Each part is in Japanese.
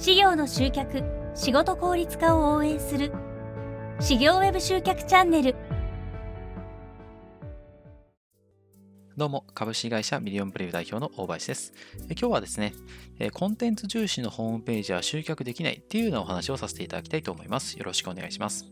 事業の集客仕事効率化を応援する事業ウェブ集客チャンネルどうも、株式会社ミリオンプレイ代表の大林です。今日はですね、コンテンツ重視のホームページは集客できないっていうようなお話をさせていただきたいと思います。よろしくお願いします。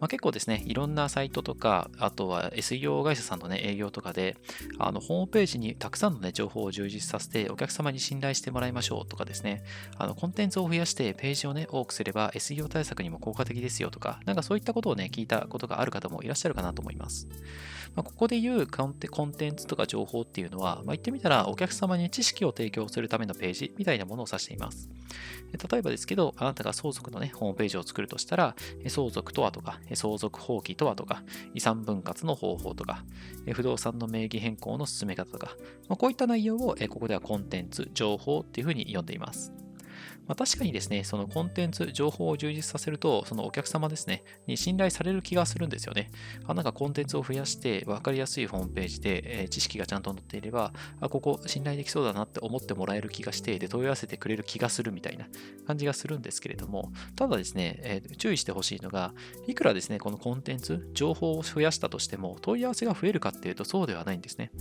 まあ、結構ですね、いろんなサイトとか、あとは SEO 会社さんのね、営業とかで、あの、ホームページにたくさんのね、情報を充実させて、お客様に信頼してもらいましょうとかですね、あの、コンテンツを増やして、ページをね、多くすれば SEO 対策にも効果的ですよとか、なんかそういったことをね、聞いたことがある方もいらっしゃるかなと思います。まあ、ここで言うコンテンツとか情報っていうのは、まあ、言ってみたら、お客様に知識を提供するためのページみたいなものを指しています。例えばですけど、あなたが相続のね、ホームページを作るとしたら、相続とはとか、相続放棄とはとか、遺産分割の方法とか、不動産の名義変更の進め方とか、まあ、こういった内容をここではコンテンツ、情報っていうふうに呼んでいます。まあ、確かにですね、そのコンテンツ、情報を充実させると、そのお客様ですね、に信頼される気がするんですよね。あなんかコンテンツを増やして、分かりやすいホームページで、えー、知識がちゃんと載っていれば、あ、ここ信頼できそうだなって思ってもらえる気がして、で、問い合わせてくれる気がするみたいな感じがするんですけれども、ただですね、えー、注意してほしいのが、いくらですね、このコンテンツ、情報を増やしたとしても、問い合わせが増えるかっていうと、そうではないんですね。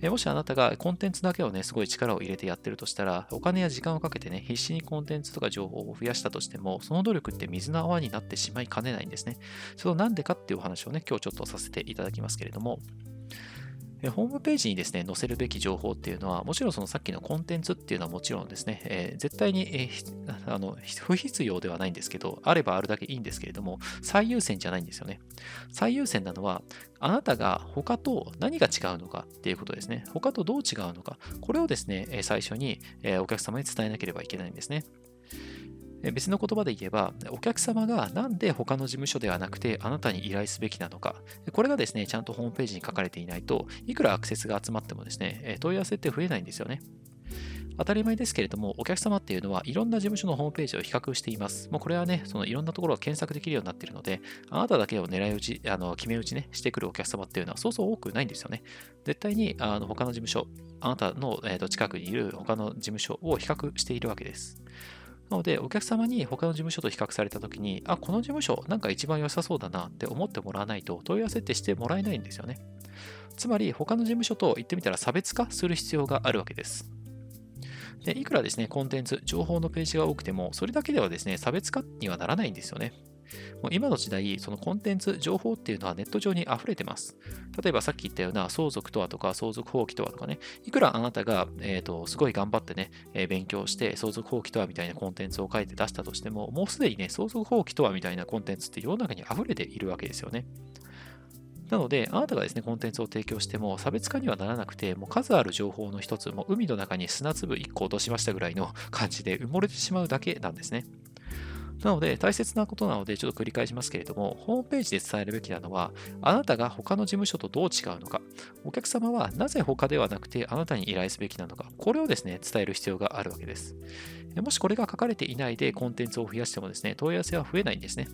えー、もしあなたがコンテンツだけをね、すごい力を入れてやってるとしたら、お金や時間をかけてね、必死にコンテンツとか情報を増やしたとしても、その努力って水の泡になってしまいかねないんですね。そのなんでかっていうお話をね、今日ちょっとさせていただきますけれども、ホームページにですね、載せるべき情報っていうのは、もちろんそのさっきのコンテンツっていうのはもちろんですね、えー、絶対に、えー、あの不必要ではないんですけど、あればあるだけいいんですけれども、最優先じゃないんですよね。最優先なのは、あなたが他と何が違うのかっていうことですね。他とどう違うのか。これをですね、最初にお客様に伝えなければいけないんですね。別の言葉で言えば、お客様がなんで他の事務所ではなくてあなたに依頼すべきなのか、これがですね、ちゃんとホームページに書かれていないといくらアクセスが集まってもですね、問い合わせって増えないんですよね。当たり前ですけれども、お客様っていうのはいろんな事務所のホームページを比較しています。もうこれはね、そのいろんなところが検索できるようになっているので、あなただけを狙い撃ち、あの決め打ちね、してくるお客様っていうのはそうそう多くないんですよね。絶対にあの他の事務所、あなたの、えー、と近くにいる他の事務所を比較しているわけです。なので、お客様に他の事務所と比較されたときに、あ、この事務所なんか一番良さそうだなって思ってもらわないと問い合わせってしてもらえないんですよね。つまり、他の事務所と言ってみたら差別化する必要があるわけです。でいくらですね、コンテンツ、情報のページが多くても、それだけではですね、差別化にはならないんですよね。もう今の時代、そのコンテンツ、情報っていうのはネット上に溢れてます。例えばさっき言ったような相続とはとか相続放棄とはとかね、いくらあなたが、えーと、すごい頑張ってね、えー、勉強して相続放棄とはみたいなコンテンツを書いて出したとしても、もうすでにね、相続放棄とはみたいなコンテンツって世の中に溢れているわけですよね。なので、あなたがですね、コンテンツを提供しても差別化にはならなくて、もう数ある情報の一つ、も海の中に砂粒1個落としましたぐらいの感じで埋もれてしまうだけなんですね。なので、大切なことなので、ちょっと繰り返しますけれども、ホームページで伝えるべきなのは、あなたが他の事務所とどう違うのか、お客様はなぜ他ではなくてあなたに依頼すべきなのか、これをですね、伝える必要があるわけです。もしこれが書かれていないでコンテンツを増やしてもですね、問い合わせは増えないんですね。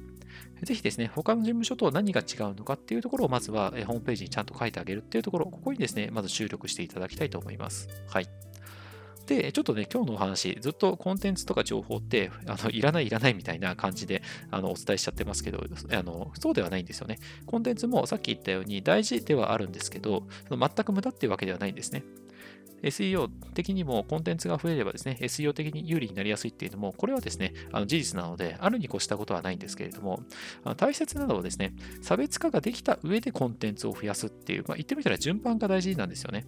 ぜひですね、他の事務所と何が違うのかっていうところをまずはホームページにちゃんと書いてあげるっていうところ、ここにですね、まず注力していただきたいと思います。はい。で、ちょっとね、今日のお話、ずっとコンテンツとか情報って、あのいらない、いらないみたいな感じであのお伝えしちゃってますけどあの、そうではないんですよね。コンテンツもさっき言ったように大事ではあるんですけど、全く無駄っていうわけではないんですね。SEO 的にもコンテンツが増えればですね、SEO 的に有利になりやすいっていうのも、これはですね、あの事実なので、あるに越したことはないんですけれども、あの大切なのはですね、差別化ができた上でコンテンツを増やすっていう、まあ、言ってみたら順番が大事なんですよね。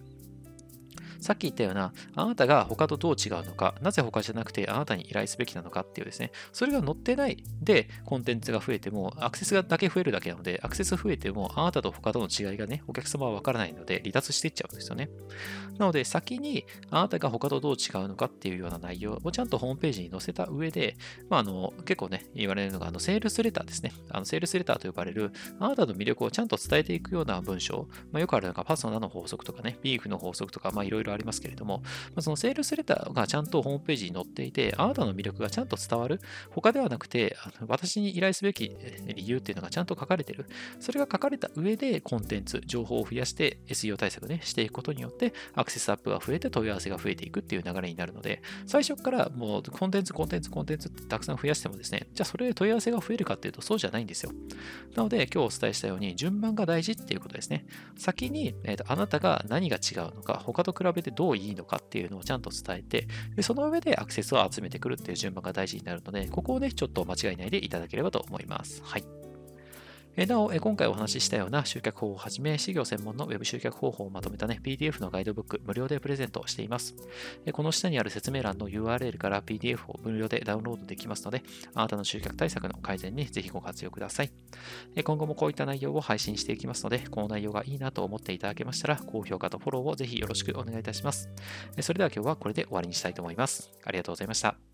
さっき言ったような、あなたが他とどう違うのか、なぜ他じゃなくてあなたに依頼すべきなのかっていうですね、それが載ってないでコンテンツが増えても、アクセスがだけ増えるだけなので、アクセス増えてもあなたと他との違いがね、お客様はわからないので離脱していっちゃうんですよね。なので、先にあなたが他とどう違うのかっていうような内容をちゃんとホームページに載せた上で、まあ、あの結構ね、言われるのが、あのセールスレターですね。あのセールスレターと呼ばれる、あなたの魅力をちゃんと伝えていくような文章、まあ、よくあるのがパソナの法則とかね、ビーフの法則とか、まあ、いろいろろありますけれども、まあ、そのセールスレターがちゃんとホームページに載っていて、あなたの魅力がちゃんと伝わる、他ではなくて、あの私に依頼すべき理由っていうのがちゃんと書かれてる。それが書かれた上で、コンテンツ、情報を増やして SEO 対策ね、していくことによって、アクセスアップが増えて問い合わせが増えていくっていう流れになるので、最初からもうコンテンツ、コンテンツ、コンテンツってたくさん増やしてもですね、じゃあそれで問い合わせが増えるかっていうとそうじゃないんですよ。なので、今日お伝えしたように、順番が大事っていうことですね。先に、えーと、あなたが何が違うのか、他と比べでどういいのかっていうのをちゃんと伝えて、でその上でアクセスを集めてくるっていう順番が大事になるので、ここをね、ちょっと間違いないでいただければと思います。はい。なお、今回お話ししたような集客法をはじめ、事業専門の Web 集客方法をまとめたね、PDF のガイドブック、無料でプレゼントしています。この下にある説明欄の URL から PDF を無料でダウンロードできますので、あなたの集客対策の改善にぜひご活用ください。今後もこういった内容を配信していきますので、この内容がいいなと思っていただけましたら、高評価とフォローをぜひよろしくお願いいたします。それでは今日はこれで終わりにしたいと思います。ありがとうございました。